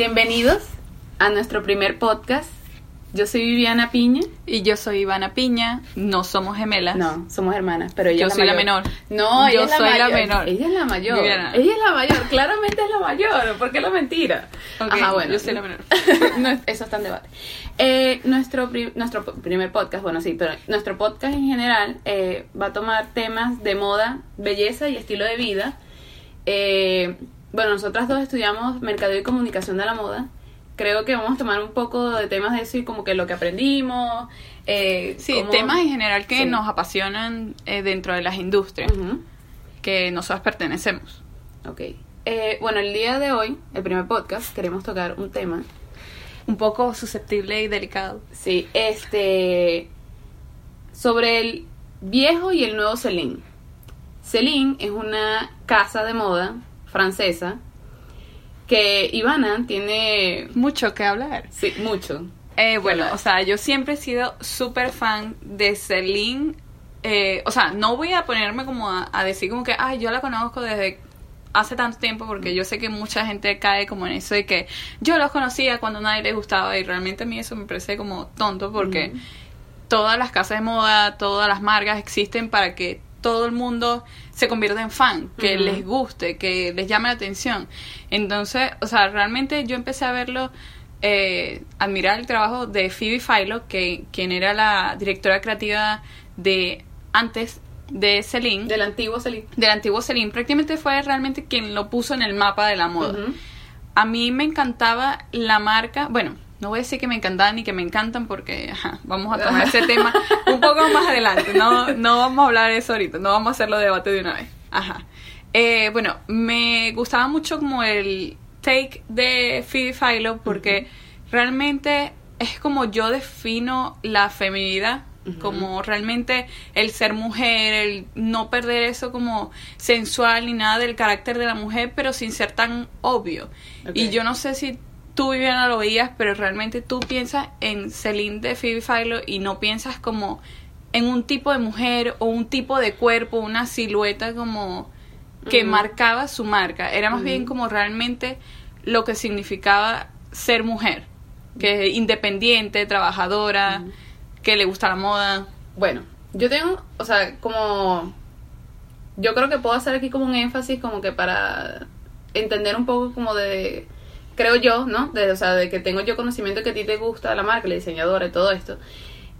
Bienvenidos a nuestro primer podcast. Yo soy Viviana Piña. Y yo soy Ivana Piña. No somos gemelas. No, somos hermanas, pero ella Yo es soy la menor. No, Yo ella es la soy la menor. Ella es la mayor. Viviana. Ella es la mayor. Claramente es la mayor. ¿Por qué la mentira? Ok, Ajá, bueno. yo soy la menor. No, eso está en debate. Eh, nuestro, pri- nuestro primer podcast, bueno, sí, pero nuestro podcast en general eh, va a tomar temas de moda, belleza y estilo de vida. Eh, bueno, nosotras dos estudiamos Mercadeo y Comunicación de la Moda. Creo que vamos a tomar un poco de temas de eso y como que lo que aprendimos. Eh, Sí, cómo- temas en general que Sí. nos apasionan eh, dentro de las industrias que nosotros pertenecemos. Ok. Eh, bueno, el día de hoy, el primer podcast, queremos tocar un tema. Un poco susceptible y delicado. Sí, este. Sobre el viejo y el nuevo Celine. Celine es una casa de moda francesa que Ivana tiene. Mucho que hablar. Sí, mucho. Eh, bueno, hablar. o sea, yo siempre he sido súper fan de Celine. Eh, o sea, no voy a ponerme como a, a decir como que, ay, yo la conozco desde hace tanto tiempo, porque yo sé que mucha gente cae como en eso de que yo los conocía cuando nadie les gustaba y realmente a mí eso me parece como tonto porque todas las casas de moda, todas las marcas existen para que todo el mundo se convierta en fan, que les guste, que les llame la atención. Entonces, o sea, realmente yo empecé a verlo, eh, admirar el trabajo de Phoebe Philo, que quien era la directora creativa de antes de Celine, Del antiguo Celine. del antiguo Celine, prácticamente fue realmente quien lo puso en el mapa de la moda. A mí me encantaba la marca, bueno, no voy a decir que me encantaban ni que me encantan porque ajá, vamos a tomar ese tema un poco más adelante, no, no vamos a hablar de eso ahorita, no vamos a hacerlo debate de una vez. Ajá. Eh, bueno, me gustaba mucho como el take de Phoebe Philo porque realmente es como yo defino la feminidad como realmente el ser mujer, el no perder eso como sensual ni nada del carácter de la mujer, pero sin ser tan obvio. Y yo no sé si tú, Viviana, lo veías, pero realmente tú piensas en Celine de Phoebe Philo y no piensas como en un tipo de mujer o un tipo de cuerpo, una silueta como que marcaba su marca. Era más bien como realmente lo que significaba ser mujer, que independiente, trabajadora, que le gusta la moda. Bueno, yo tengo, o sea, como. Yo creo que puedo hacer aquí como un énfasis, como que para entender un poco como de. Creo yo, ¿no? De, o sea, de que tengo yo conocimiento que a ti te gusta la marca, la diseñadora y todo esto.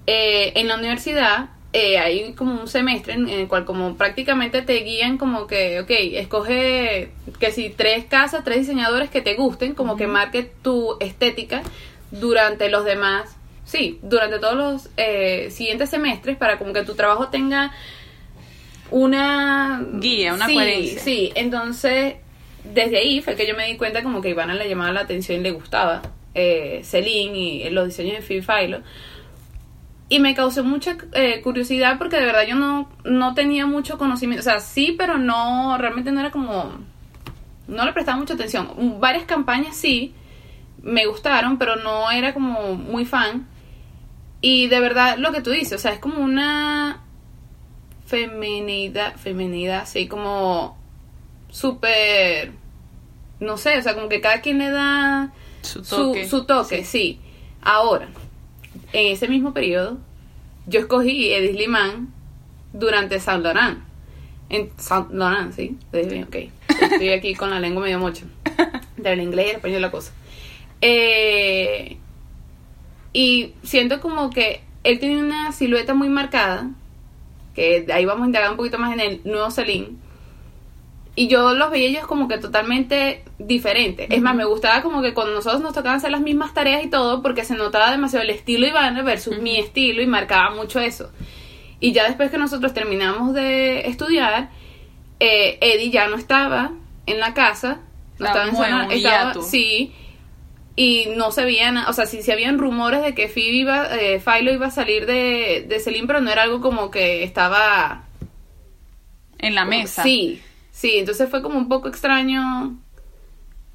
Eh, en la universidad eh, hay como un semestre en, el cual como prácticamente te guían como que, ok, escoge que si tres casas, tres diseñadores que te gusten, como que marque tu estética durante los demás, sí, durante todos los eh, siguientes semestres para como que tu trabajo tenga una Guía, una sí, coherencia. Sí, entonces desde ahí fue que yo me di cuenta como que Ivana le llamaba la atención y le gustaba eh, Celine y los diseños de Phoebe Philo. Y me causó mucha eh, curiosidad porque de verdad yo no, no tenía mucho conocimiento. O sea, sí, pero no, realmente no era como... No le prestaba mucha atención. Varias campañas sí, me gustaron, pero no era como muy fan. Y de verdad, lo que tú dices, o sea, es como una feminidad, feminidad, sí, como súper, no sé, o sea, como que cada quien le da Su toque. su toque, sí. Ahora, en ese mismo periodo, yo escogí Edith Liman durante Saint Laurent. En Saint Laurent, sí. Ok. Estoy aquí con la lengua medio mocha. Del inglés y el español la cosa. Eh, y siento como que él tiene una silueta muy marcada. Que ahí vamos a indagar un poquito más en el nuevo Celine. Y yo los veía ellos como que totalmente diferentes. Es más, me gustaba como que cuando nosotros nos tocaban hacer las mismas tareas y todo, porque se notaba demasiado el estilo Ivana versus mi estilo y marcaba mucho eso. Y ya después que nosotros terminamos de estudiar, eh, Eddie ya no estaba en la casa. No Estaba estaba en zona- estaba-. Sí. Y no se veían, o sea, sí se habían rumores de que Phoebe iba, eh, Philo iba a salir de, de Celine, pero no era algo como que estaba en la mesa. Sí, sí, entonces fue como un poco extraño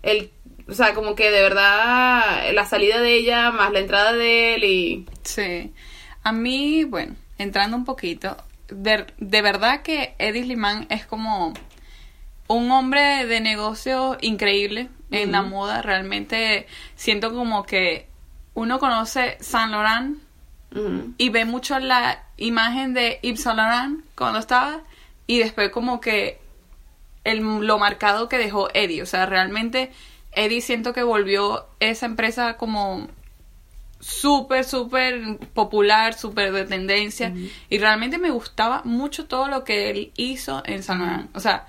el, o sea, como que de verdad la salida de ella más la entrada de él y Sí. A mí, bueno, entrando un poquito, de, de verdad que Edith Liman es como un hombre de negocio increíble en la moda. Realmente siento como que uno conoce Saint Laurent y ve mucho la imagen de Yves Saint Laurent cuando estaba y después como que el, lo marcado que dejó Eddie. O sea, realmente Eddie siento que volvió esa empresa como súper, súper popular, súper de tendencia. Y realmente me gustaba mucho todo lo que él hizo en San Laurent. O sea,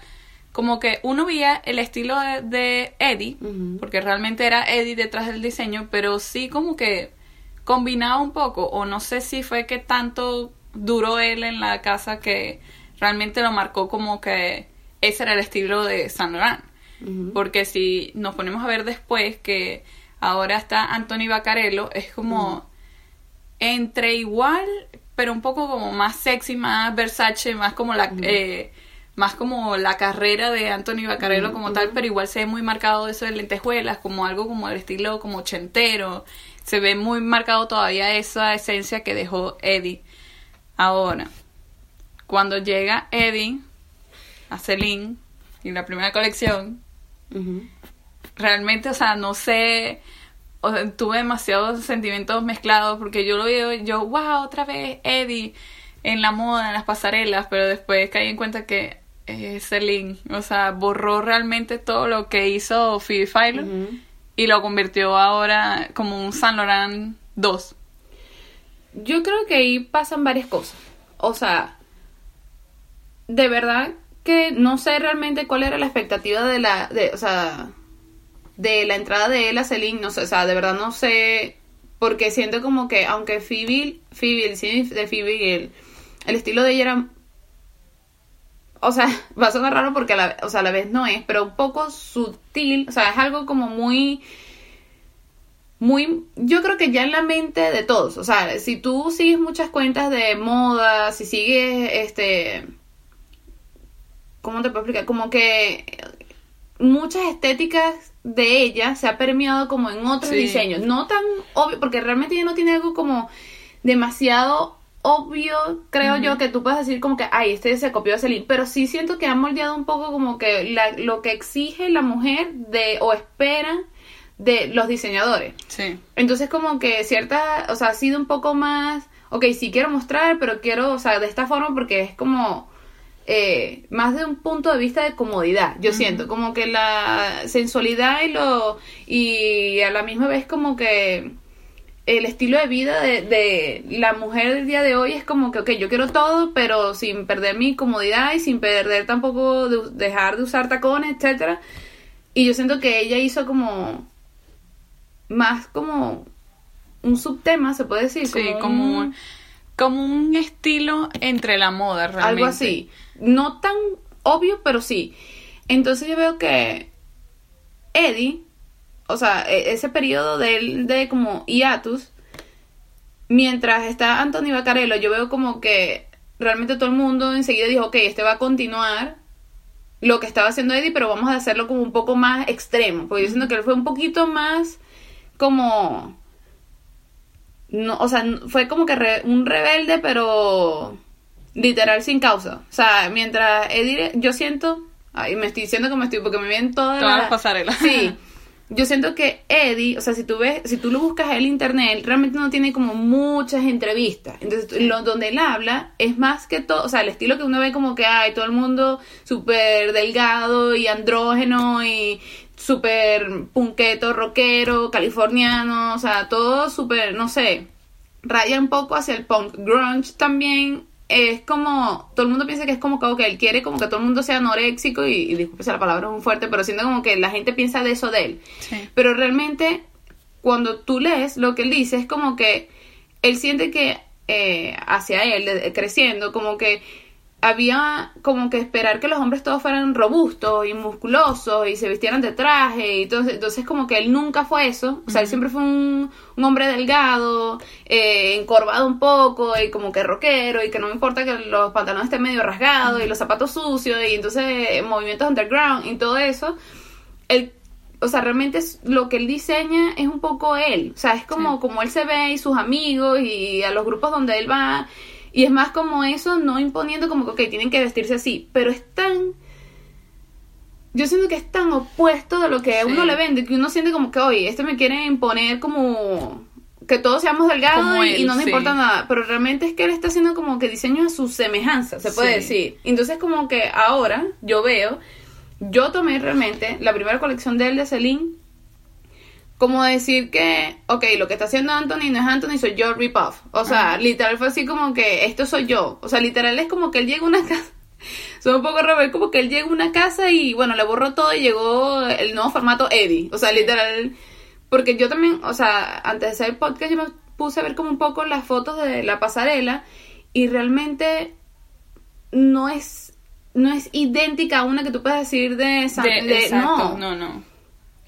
como que uno veía el estilo de, Eddie, porque realmente era Eddie detrás del diseño, pero sí como que combinaba un poco, o no sé si fue que tanto duró él en la casa que realmente lo marcó como que ese era el estilo de San Laurent. Porque si nos ponemos a ver después que ahora está Anthony Bacarello, es como entre igual, pero un poco como más sexy, más Versace, más como la... Eh, más como la carrera de Anthony Bacarello como tal, pero igual se ve muy marcado eso de lentejuelas, como algo como el estilo como ochentero, se ve muy marcado todavía esa esencia que dejó Eddie. Ahora, cuando llega Eddie a Celine y la primera colección, realmente, o sea, no sé, tuve demasiados sentimientos mezclados porque yo lo veo, yo, wow, otra vez Eddie en la moda, en las pasarelas, pero después caí en cuenta que eh, Celine, o sea, borró realmente todo lo que hizo Phoebe Philo y lo convirtió ahora como un Saint Laurent 2. Yo creo que ahí pasan varias cosas. O sea, de verdad que no sé realmente cuál era la expectativa de la, de, o sea, de la entrada de él a Celine, no sé, o sea, de verdad no sé, porque siento como que aunque Phoebe, Phoebe, cine de Phoebe, el, el estilo de ella era, o sea, va a sonar raro porque a la, o sea, a la vez no es, pero un poco sutil, o sea, es algo como muy, muy, yo creo que ya en la mente de todos, o sea, si tú sigues muchas cuentas de moda, si sigues, este, ¿cómo te puedo explicar? Como que muchas estéticas de ella se ha permeado como en otros diseños. No tan obvio, porque realmente ella no tiene algo como demasiado obvio, creo yo, que tú puedes decir como que, ay, este se copió de Celine, pero sí siento que ha moldeado un poco como que la, lo que exige la mujer de o espera de los diseñadores. Sí. Entonces como que cierta, o sea, ha sido un poco más, ok, sí quiero mostrar, pero quiero, o sea, de esta forma porque es como eh, más de un punto de vista de comodidad, yo siento, como que la sensualidad y lo y a la misma vez como que el estilo de vida de, la mujer del día de hoy es como que, ok, yo quiero todo, pero sin perder mi comodidad y sin perder tampoco dejar de usar tacones, etcétera. Y yo siento que ella hizo como más como un subtema, se puede decir. Sí, como, un, como un estilo entre la moda, realmente. Algo así no tan obvio, pero sí. Entonces yo veo que Eddie, o sea, e, ese periodo de, de como hiatus, mientras está Anthony Bacarello, yo veo como que realmente todo el mundo enseguida dijo, ok, este va a continuar lo que estaba haciendo Eddie, pero vamos a hacerlo como un poco más extremo, porque yo siento que él fue un poquito más como... No, o sea, fue como que un rebelde, pero literal sin causa. O sea, mientras Eddie, yo siento, ay, me estoy diciendo que me estoy, porque me vienen todas, todas las pasarelas. Sí. Yo siento que Eddie, o sea, si tú ves, si tú lo buscas en el internet, realmente no tiene como muchas entrevistas. Entonces, lo, donde él habla es más que todo, o sea, el estilo que uno ve como que hay todo el mundo súper delgado y andrógeno y súper punqueto, rockero, californiano, o sea, todo súper, no sé, raya un poco hacia el punk grunge también es como, todo el mundo piensa que es como que él quiere como que todo el mundo sea anoréxico y, y disculpe si la palabra es muy fuerte, pero siento como que la gente piensa de eso de él. Pero realmente, cuando tú lees lo que él dice, es como que él siente que eh, hacia él, creciendo, como que había como que esperar que los hombres todos fueran robustos y musculosos y se vistieran de traje y entonces, entonces como que él nunca fue eso, o sea, él siempre fue un, hombre delgado, eh, encorvado un poco y como que rockero y que no me importa que los pantalones estén medio rasgados y los zapatos sucios y entonces movimientos underground y todo eso, él o sea, realmente lo que él diseña es un poco él. O sea, es como, como él se ve y sus amigos y a los grupos donde él va. Y es más como eso, no imponiendo como que, ok, tienen que vestirse así, pero es tan yo siento que es tan opuesto de lo que a uno le vende que uno siente como que, oye, este me quiere imponer como que todos seamos delgados y, él, y no nos sí. importa nada, pero realmente es que él está haciendo como que diseño a su semejanza, se puede Sí. decir. Entonces como que ahora yo veo, yo tomé realmente la primera colección de él de Celine como decir que, ok, lo que está haciendo Anthony no es Anthony, soy yo rip-off. O sea, literal fue así como que esto soy yo. O sea, literal es como que él llega a una casa. Soy un poco rebel, como que él llega a una casa y bueno, le borró todo y llegó el nuevo formato Eddie. O sea, literal. Porque yo también, o sea, antes de hacer el podcast, yo me puse a ver como un poco las fotos de la pasarela y realmente no es no es idéntica a una que tú puedes decir de, San- De- de- exacto, no. no, no.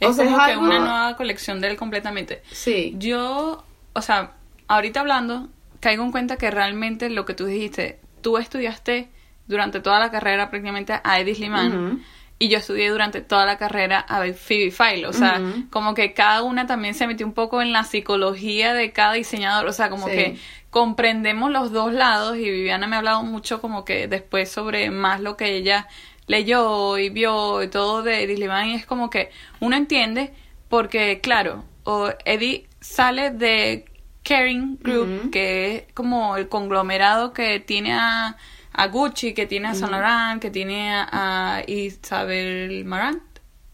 O Es sea, como es que algo- una nueva colección de él completamente. Sí. Yo, o sea, ahorita hablando, caigo en cuenta que realmente lo que tú dijiste, tú estudiaste durante toda la carrera prácticamente a Eddie Sliman Ujú. y yo estudié durante toda la carrera a Phoebe Philo. O sea, como que cada una también se metió un poco en la psicología de cada diseñador. O sea, como Sí. que comprendemos los dos lados y Viviana me ha hablado mucho como que después sobre más lo que ella leyó y vio y todo de Eddie y es como que uno entiende porque, claro, o Eddie sale de Kering Group, que es como el conglomerado que tiene a, a Gucci, que tiene a Saint Laurent, que tiene a, a Isabel Marant.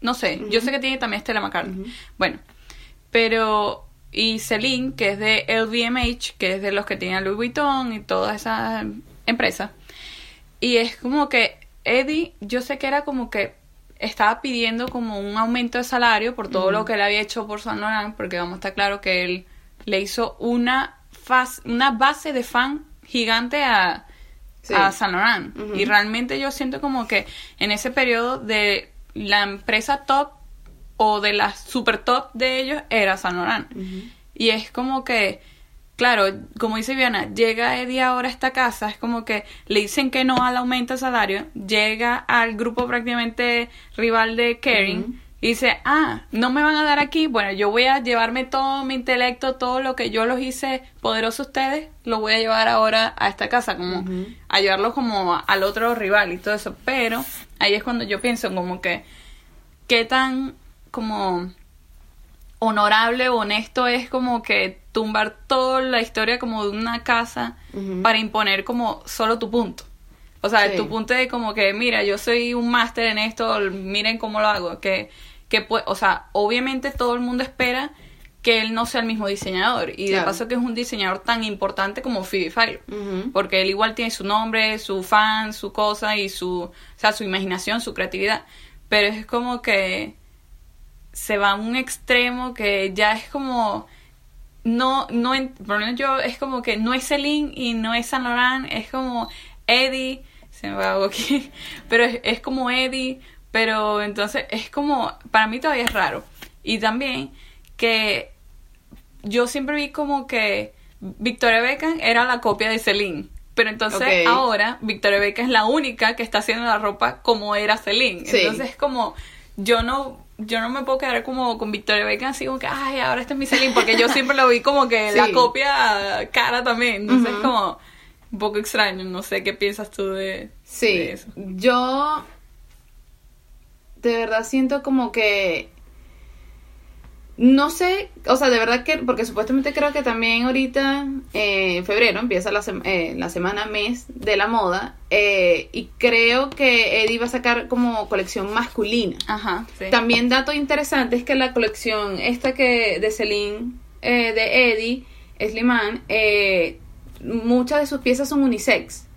No sé, yo sé que tiene también a Stella McCartney. Bueno, pero y Celine, que es de LVMH, que es de los que tiene Louis Vuitton y todas esas empresas. Y es como que Eddie, yo sé que era como que estaba pidiendo como un aumento de salario por todo lo que él había hecho por Saint Laurent, porque vamos a estar claro que él le hizo una, faz- una base de fan gigante a, Sí. a Saint Laurent. Y realmente yo siento como que en ese periodo de la empresa top o de la super top de ellos era Saint Laurent. Y es como que, claro, como dice Viana, llega Eddie ahora a esta casa, es como que le dicen que no al aumento de salario, llega al grupo prácticamente rival de Ujú. y dice, ah, no me van a dar aquí, bueno, yo voy a llevarme todo mi intelecto, todo lo que yo los hice poderosos ustedes, lo voy a llevar ahora a esta casa, como a llevarlo como al otro rival y todo eso, pero ahí es cuando yo pienso como que, qué tan como honorable o honesto es como que tumbar toda la historia como de una casa para imponer como solo tu punto. O sea, Sí. tu punto de como que, mira, yo soy un máster en esto, miren cómo lo hago. Que, que pues, o sea, obviamente todo el mundo espera que él no sea el mismo diseñador. Y de paso que es un diseñador tan importante como Phoebe. Ujú. Porque él igual tiene su nombre, su fan, su cosa y su, o sea, su imaginación, su creatividad. Pero es como que se va a un extremo que ya es como no no por lo menos yo es como que no es Celine y no es Saint Laurent es como Eddie se me va algo aquí pero es, es como Eddie pero entonces es como para mí todavía es raro. Y también que yo siempre vi como que Victoria Beckham era la copia de Celine pero entonces ahora Victoria Beckham es la única que está haciendo la ropa como era Celine. Sí. entonces es como yo no yo no me puedo quedar como con Victoria Beckham así como que ay ahora este es mi Celine porque yo siempre lo vi como que Sí. la copia cara también. Entonces como un poco extraño no sé qué piensas tú de, Sí, de eso. yo de verdad siento como que no sé, o sea, de verdad que, porque supuestamente creo que también ahorita, eh, en febrero, empieza la, sem- eh, la semana mes de la moda, eh, y creo que Eddie va a sacar como colección masculina. ajá sí También dato interesante es que la colección esta que de Celine, eh, de Eddie, Sliman, eh, muchas de sus piezas son unisex.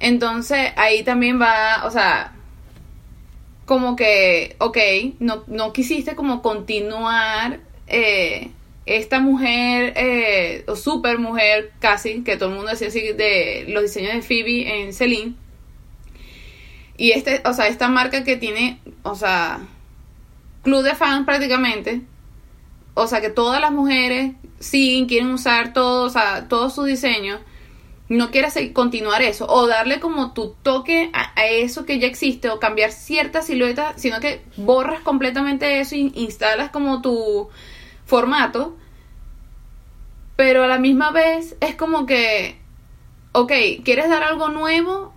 Entonces ahí también va, o sea, como que, ok, no, no quisiste como continuar eh, esta mujer, eh, o super mujer casi, que todo el mundo decía así, de los diseños de Phoebe en Celine. Y este, o sea, esta marca que tiene, o sea, club de fans prácticamente. O sea, que todas las mujeres siguen, quieren usar todo, o sea, todos sus diseños. No seguir- continuar eso. O darle como tu toque a, a eso que ya existe. O cambiar ciertas siluetas. Sino que borras completamente eso y instalas como tu formato. Pero a la misma vez es como que, ok, ¿quieres dar algo nuevo?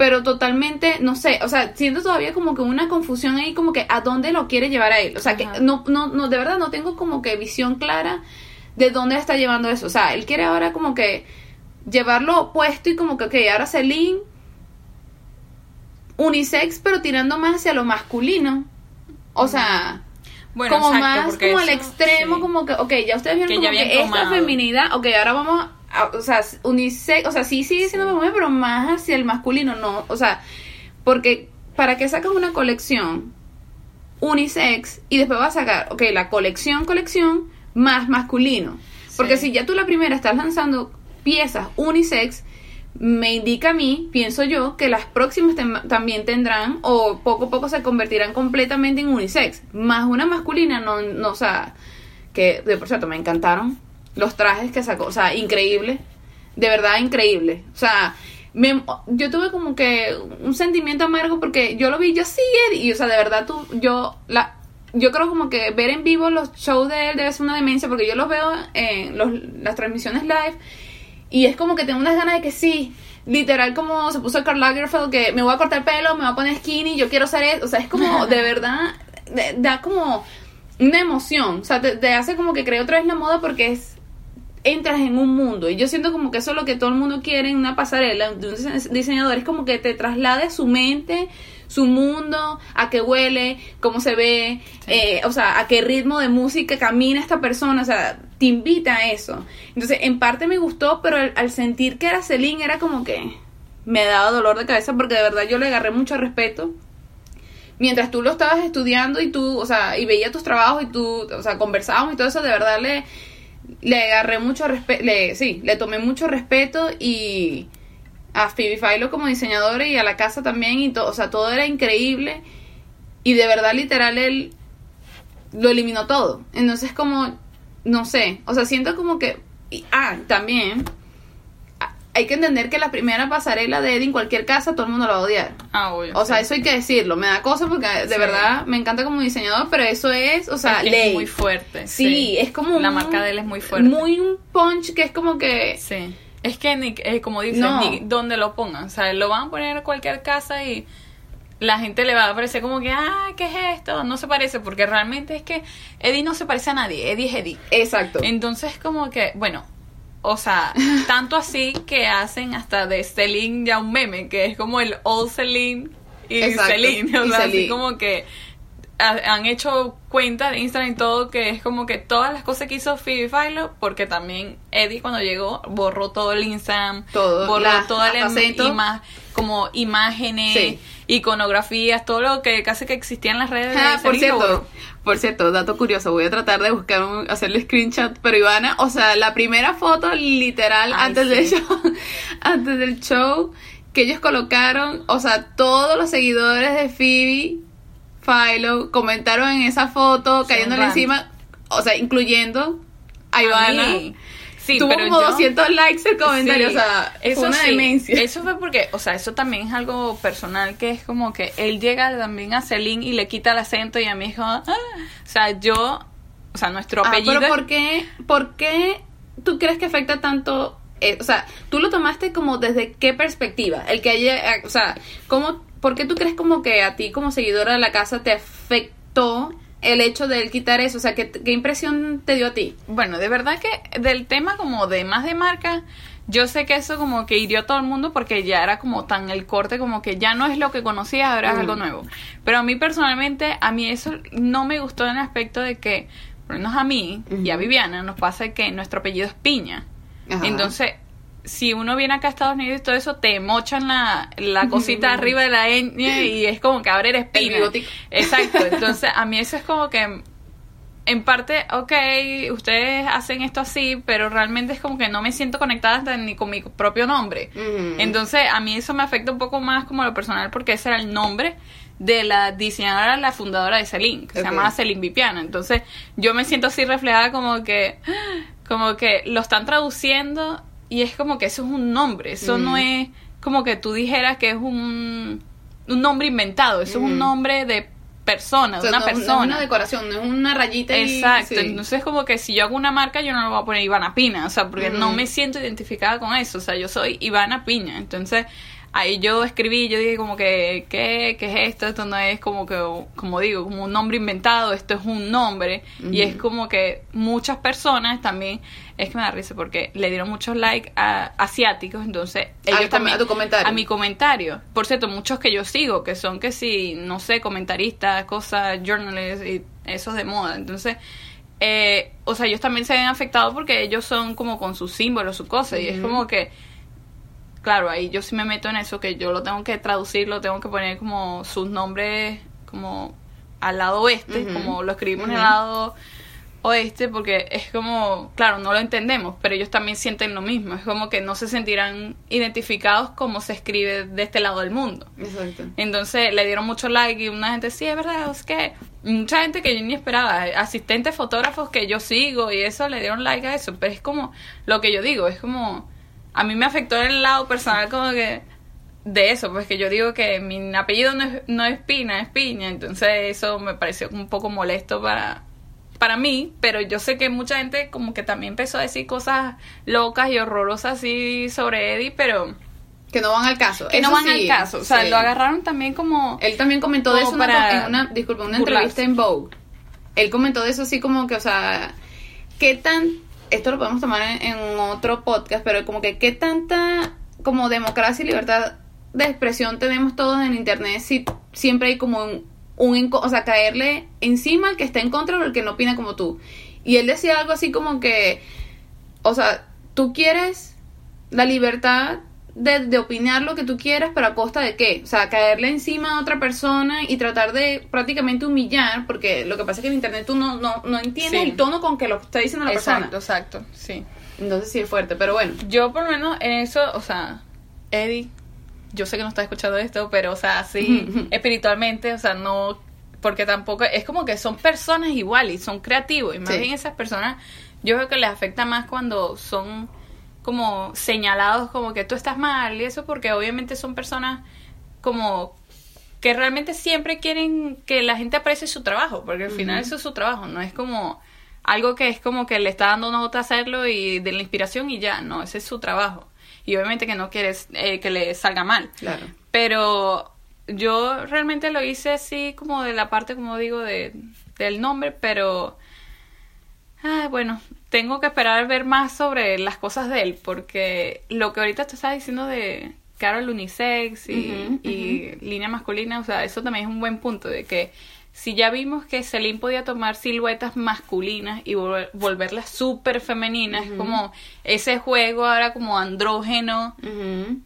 pero totalmente, no sé, o sea, siento todavía como que una confusión ahí, como que a dónde lo quiere llevar a él. O sea, que no, no, no, de verdad no tengo como que visión clara de dónde está llevando eso. O sea, él quiere ahora como que llevarlo opuesto y como que, ok, ahora Celine unisex, pero tirando más hacia lo masculino. O sea, Bueno, como exacto, más como al extremo, sí. como que, ok, ya ustedes vieron Que como que esta feminidad, ok, ahora vamos a, o sea, unisex, o sea, sí sigue siendo femenino, pero más hacia el masculino, no, o sea, porque para qué sacas una colección unisex y después vas a sacar, ok, la colección, colección más masculino. Porque Sí. si ya tú la primera estás lanzando piezas unisex, me indica a mí, pienso yo, que las próximas también tendrán o poco a poco se convertirán completamente en unisex. Más una masculina, no, no o sea, que de por cierto me encantaron los trajes que sacó, o sea, increíble, de verdad increíble. O sea, me- yo tuve como que un sentimiento amargo porque yo lo vi, yo sí, y o sea, de verdad tú, yo la yo creo como que ver en vivo los shows de él debe ser una demencia porque yo los veo en los, las transmisiones live y es como que tengo unas ganas de que sí, literal como se puso Karl Lagerfeld que me voy a cortar el pelo, me voy a poner skinny, yo quiero ser eso, o sea, es como de verdad de- da como una emoción, o sea, te, te hace como que cree otra vez la moda porque es entras en un mundo. Y yo siento como que eso es lo que todo el mundo quiere en una pasarela de un dise- diseñador. Es como que te traslade su mente su mundo a qué huele cómo se ve Sí. eh, o sea a qué ritmo de música camina esta persona. O sea te invita a eso. Entonces en parte me gustó pero al, sentir que era Celine era como que me daba dolor de cabeza porque de verdad yo le agarré mucho respeto. Mientras tú lo estabas estudiando y tú, o sea, y veía tus trabajos y tú, o sea, conversábamos y todo eso, de verdad le, le agarré mucho respeto, le, sí, le tomé mucho respeto y a Phoebe Philo como diseñadora y a la casa también y todo, o sea, todo era increíble. Y de verdad literal él lo eliminó todo. Entonces como, no sé, o sea, siento como que, y- ah, también hay que entender que la primera pasarela de Eddie en cualquier casa todo el mundo la va a odiar. Ah, obvio. O sea, sí. eso hay que decirlo. Me da cosa porque de Sí. verdad me encanta como diseñador, pero eso es, o sea, Es que ley. es muy fuerte. Sí, es como La un- marca de él es muy fuerte. Muy un punch que es como que Sí. Es que, ni, eh, como dices, No. ni donde lo pongan. O sea, lo van a poner en cualquier casa y la gente le va a parecer como que, ah, ¿qué es esto? No se parece, porque realmente es que Eddie no se parece a nadie. Eddie es Eddie. exacto. Entonces, como que, bueno, o sea, tanto así que hacen hasta de Celine ya un meme, que es como el old Celine y Exacto, Celine. O y sea, así como que ha- han hecho cuenta de Instagram y todo que es como que todas las cosas que hizo Phoebe Philo porque también Eddie cuando llegó borró todo el Instagram Todo, borró las- toda la ima- como imágenes Sí. Iconografías todo lo que casi que existía en las redes Ah, por cierto, por cierto, dato curioso, voy a tratar de buscar un, hacerle screenshot, pero Ivana, o sea, la primera foto literal Ay, antes sí. del show, antes del show que ellos colocaron, o sea, todos los seguidores de Phoebe Philo comentaron en esa foto, cayéndole encima, o sea, incluyendo a Ivana. mí. Sí, Tuvo pero como yo- 200 likes el comentario, Sí, o sea, fue una sí. demencia. Eso fue porque, o sea, eso también es algo personal que es como que él llega también a Celine y le quita el acento y a mí dijo, ah. o sea, yo, o sea, nuestro Ah, apellido. pero ¿por qué, por qué tú crees que afecta tanto? eh, o sea, tú lo tomaste como desde qué perspectiva? El que haya, eh, o sea, ¿cómo, ¿por qué tú crees como que a ti como seguidora de la casa te afectó el hecho de él quitar eso? O sea, ¿qué, qué impresión te dio a ti? Bueno, de verdad que del tema como de más de marca, yo sé que eso como que hirió a todo el mundo porque ya era como tan el corte como que ya no es lo que conocía, ahora es Mm. algo nuevo. Pero a mí personalmente, a mí eso no me gustó en el aspecto de que, por lo menos a mí y a. Viviana, nos pasa que nuestro apellido es Piña. Ajá. Entonces, si uno viene acá a Estados Unidos y todo eso, te mochan la, la cosita arriba de la ñ y es como que ahora eres El Pina. bigotico. Exacto. Entonces, a mí eso es como que en parte, ok, ustedes hacen esto así, pero realmente es como que no me siento conectada hasta ni con mi propio nombre. Entonces, a mí eso me afecta un poco más como lo personal porque ese era el nombre de la diseñadora, la fundadora de Celine, que se llamaba Celine Vipiana. Entonces, yo me siento así reflejada como que, como que lo están traduciendo y es como que eso es un nombre, eso no es como que tú dijeras que es un, un nombre inventado, eso es un nombre de persona, O de sea, una no- no persona. es una decoración, no es una rayita y- Exacto, sí. entonces como que si yo hago una marca yo no le voy a poner Ivana Pina, o sea, porque no me siento identificada con eso, o sea, yo soy Ivana Piña, entonces ahí yo escribí, yo dije como que, ¿qué, qué es esto? Esto no es como que, como digo, como un nombre inventado, esto es un nombre. Y es como que muchas personas también, es que me da risa porque le dieron muchos likes a asiáticos, entonces ellos también... A tu comentario. A mi comentario. Por cierto, muchos que yo sigo, que son que sí, no sé, comentaristas, cosas, journalists y esos de moda. Entonces... Eh, o sea, ellos también se ven afectados porque ellos son como con sus símbolos, su cosa, y es como que claro, ahí yo sí me meto en eso, que yo lo tengo que traducir, lo tengo que poner como sus nombres como al lado oeste, como lo escribimos en el lado oeste, porque es como, claro, no lo entendemos, pero ellos también sienten lo mismo, es como que no se sentirán identificados como se escribe de este lado del mundo. Exacto. Entonces le dieron mucho like y una gente, sí, es verdad, es que mucha gente que yo ni esperaba, asistentes fotógrafos que yo sigo y eso le dieron like a eso, pero es como lo que yo digo, es como a mí me afectó en el lado personal como que de eso, pues que yo digo que mi apellido no es, no es Pina, es Piña, entonces eso me pareció un poco molesto para, para mí, pero yo sé que mucha gente como que también empezó a decir cosas locas y horrorosas así sobre Eddie, pero... Que no van al caso. Que no van al caso. O sea, lo agarraron también como... Él también comentó de eso para en una, disculpa, una entrevista en Vogue. Él comentó de eso así como que, o sea, ¿qué tan esto lo podemos tomar en, otro podcast, pero como que qué tanta como democracia y libertad de expresión tenemos todos en internet si siempre hay como un, un o sea, caerle encima al que está en contra o al que no opina como tú. Y él decía algo así como que, o sea, tú quieres la libertad de, de, opinar lo que tú quieras, pero a costa de qué? O sea, caerle encima a otra persona y tratar de prácticamente humillar, porque lo que pasa es que en internet tú no, no, no entiendes el tono con que lo está diciendo la persona. Exacto, exacto, sí. Entonces sí es fuerte, pero bueno. Yo por lo menos en eso, o sea, Eddie, yo sé que no está escuchando esto, pero o sea, sí, espiritualmente, o sea, no, porque tampoco, es como que son personas iguales son creativos, y más bien esas personas, yo creo que les afecta más cuando son como señalados como que tú estás mal y eso porque obviamente son personas como que realmente siempre quieren que la gente aprecie su trabajo, porque al final eso es su trabajo, no es como algo que es como que le está dando nota a hacerlo y de la inspiración y ya, no, ese es su trabajo. Y obviamente que no quieres eh, que le salga mal. Claro. Pero yo realmente lo hice así como de la parte, como digo, de, del nombre, pero... Ah, bueno, tengo que esperar a ver más sobre las cosas de él, porque lo que ahorita te estás diciendo de Carol unisex y, línea masculina, o sea, eso también es un buen punto, de que si ya vimos que Celine podía tomar siluetas masculinas y volverlas súper femeninas, como ese juego ahora como andrógeno,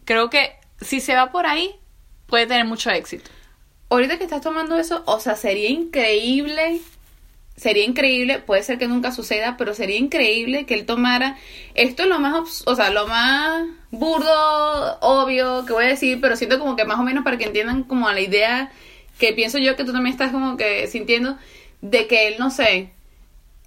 creo que si se va por ahí, puede tener mucho éxito. Ahorita que estás tomando eso, o sea, sería increíble sería increíble, puede ser que nunca suceda, pero sería increíble que él tomara esto es lo más, o sea, lo más burdo, obvio que voy a decir, pero siento como que más o menos para que entiendan como a la idea que pienso yo que tú también estás como que sintiendo de que él, no sé,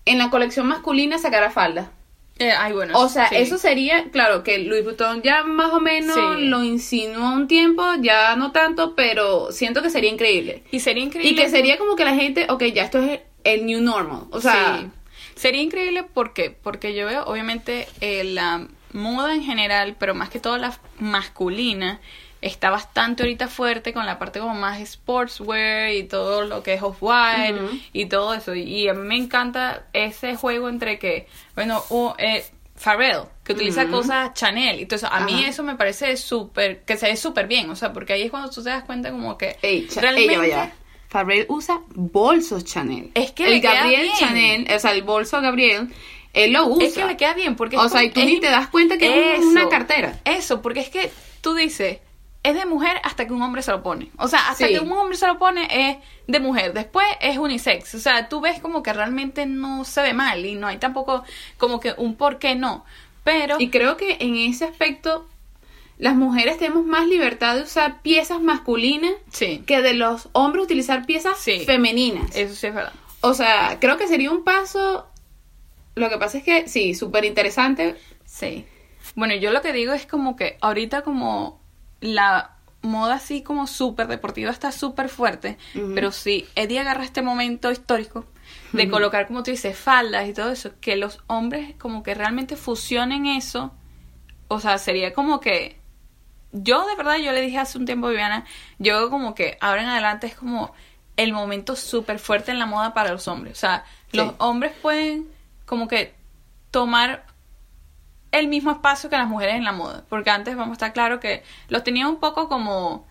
en la colección masculina sacara falda. Eh, ay, bueno, o sea, eso sería, claro, que Louis Vuitton ya más o menos lo insinuó un tiempo, ya no tanto, pero siento que sería increíble. Y sería increíble. Y que sería como que la gente, ok, ya esto es el new normal. O sea, sería increíble porque porque yo veo obviamente eh, la moda en general, pero más que todo la masculina está bastante ahorita fuerte con la parte como más sportswear y todo lo que es off-white y todo eso. Y a mí me encanta ese juego entre que, bueno, uh, eh, Pharrell, que utiliza cosas Chanel. Entonces, a mí eso me parece súper, que se ve súper bien. O sea, porque ahí es cuando tú te das cuenta como que realmente... Farrell usa bolsos Chanel. Es que el Gabriel Chanel, o sea, el bolso Gabriel, él lo usa. Es que le queda bien porque O sea, y tú ni te das cuenta que es una cartera. Eso, porque es que tú dices, es de mujer hasta que un hombre se lo pone. O sea, hasta que un hombre se lo pone es de mujer. Después es unisex. O sea, tú ves como que realmente no se ve mal y no hay tampoco como que un por qué no. Pero... Y creo que en ese aspecto las mujeres tenemos más libertad de usar piezas masculinas que de los hombres utilizar piezas femeninas. Eso sí es verdad. O sea, creo que sería un paso. Lo que pasa es que sí, súper interesante. Sí. Bueno, yo lo que digo es como que ahorita como la moda así como súper deportiva está súper fuerte, pero si Eddie agarra este momento histórico de colocar, como tú dices, faldas y todo eso, que los hombres como que realmente fusionen eso, o sea, sería como que yo de verdad, yo le dije hace un tiempo a Viviana, yo como que ahora en adelante es como el momento súper fuerte en la moda para los hombres. O sea, los Sí. hombres pueden como que tomar el mismo espacio que las mujeres en la moda. Porque antes, vamos a estar claro que los tenían un poco como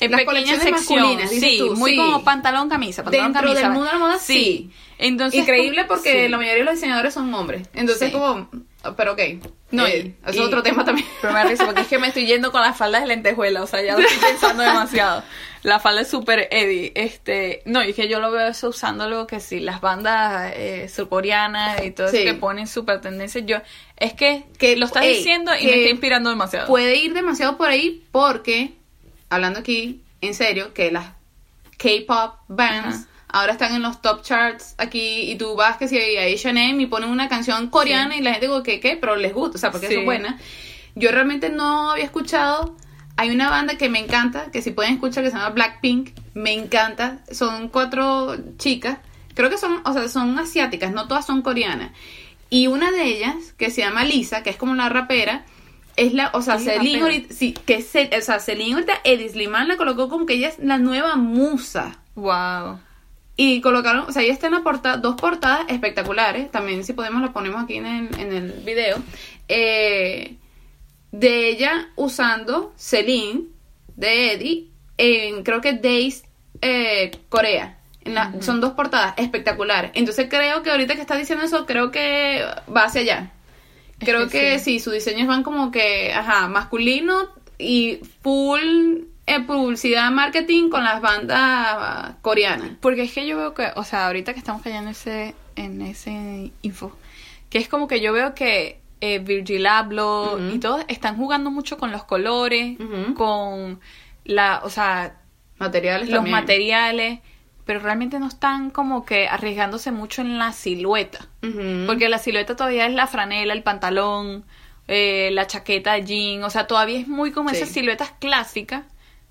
en Las pequeña sección. Sí, tú, muy sí. como pantalón, camisa, pantalón, Dentro camisa. del mundo de la moda, sí. Entonces, Increíble porque sí. la mayoría de los diseñadores son hombres. Entonces, Sí. como. Pero ok. No, eh, y- es y- otro tema también. Pero me da risa porque es que me estoy yendo con las faldas de lentejuela, o sea, ya lo estoy pensando demasiado. La falda es súper Eddie. Este, no, y es que yo lo veo eso usándolo que sí, las bandas eh, surcoreanas y todo Sí. eso que ponen súper tendencia. Yo, es que, Que, lo estás ey, diciendo y me está inspirando demasiado. Puede ir demasiado por ahí porque, hablando aquí en serio, que las K-pop bands Ajá. Ahora están en los top charts aquí y tú vas que si a H&M y ponen una canción coreana Sí. y la gente digo que qué, pero les gusta, o sea, porque Sí. es buena. Yo realmente no había escuchado. Hay una banda que me encanta, que si pueden escuchar, que se llama Blackpink. Me encanta. Son cuatro chicas. Creo que son, o sea, son asiáticas, no todas son coreanas. Y una de ellas, que se llama Lisa, que es como la rapera, es la, o sea, Celine ahorita, sí, que se, o sea, Celine ahorita, Edith Sliman la colocó como que ella es la nueva musa. Wow. Y colocaron, o sea, ella está en la portada, dos portadas espectaculares, también si podemos lo ponemos aquí en el, en el video, eh, de ella usando Celine, de Eddie, en creo que Days eh, Corea. En la- Son dos portadas espectaculares. Entonces creo que ahorita que está diciendo eso, creo que va hacia allá. Es Creo que que, sí. sí. sus diseños van como que, ajá, masculino y full eh, publicidad, marketing con las bandas coreanas. Porque es que yo veo que, o sea, ahorita que estamos cayendo en ese, en ese info, que es como que yo veo que eh, Virgil Abloh y todos están jugando mucho con los colores, con la, o sea, Materiales los también. materiales, pero realmente no están como que arriesgándose mucho en la silueta. Porque la silueta todavía es la franela, el pantalón, eh, la chaqueta de jean, o sea, todavía es muy como Sí. esas siluetas clásicas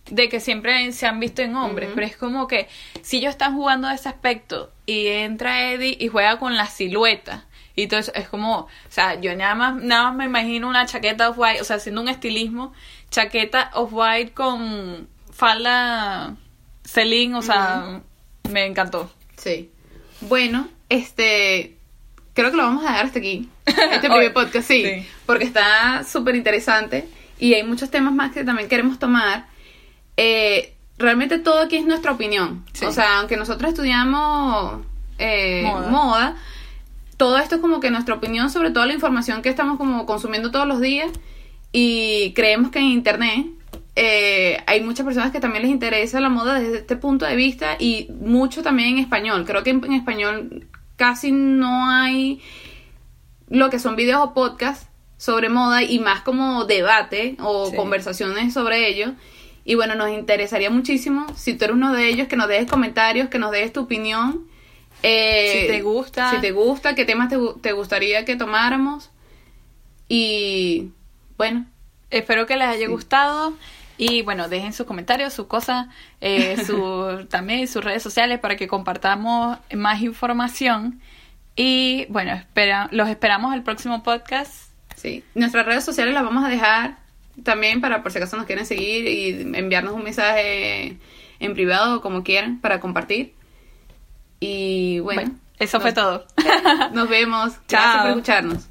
de que siempre se han visto en hombres, pero es como que si ellos están jugando a ese aspecto y entra Eddie y juega con la silueta y entonces es como, o sea, yo nada más nada más me imagino una chaqueta off white, o sea, haciendo un estilismo, chaqueta off white con falda Celine, o sea, me encantó. Sí. Bueno, este. Creo que lo vamos a dejar hasta aquí. Este primer podcast, sí. Sí. Porque está súper interesante. Y hay muchos temas más que también queremos tomar. Eh, realmente todo aquí es nuestra opinión. Sí. O sea, aunque nosotros estudiamos eh, Moda. moda, todo esto es como que nuestra opinión sobre toda la información que estamos como consumiendo todos los días. Y creemos que en internet eh, hay muchas personas que también les interesa la moda desde este punto de vista y mucho también en español. Creo que en, en español casi no hay lo que son videos o podcasts sobre moda y más como debate o Sí. conversaciones sobre ello. Y bueno, nos interesaría muchísimo si tú eres uno de ellos, que nos dejes comentarios, que nos dejes tu opinión. Eh, Si te gusta. Si te gusta, qué temas te, te gustaría que tomáramos. Y bueno, Espero que les haya Sí. gustado. Y bueno, dejen sus comentarios, sus cosas, eh, su, también sus redes sociales para que compartamos más información. Y bueno, espera, los esperamos al próximo podcast. sí. Nuestras redes sociales las vamos a dejar también para por si acaso nos quieren seguir y enviarnos un mensaje en privado o como quieran para compartir. Y bueno, Bueno, eso fue todo. Nos vemos. Chao. Gracias por escucharnos.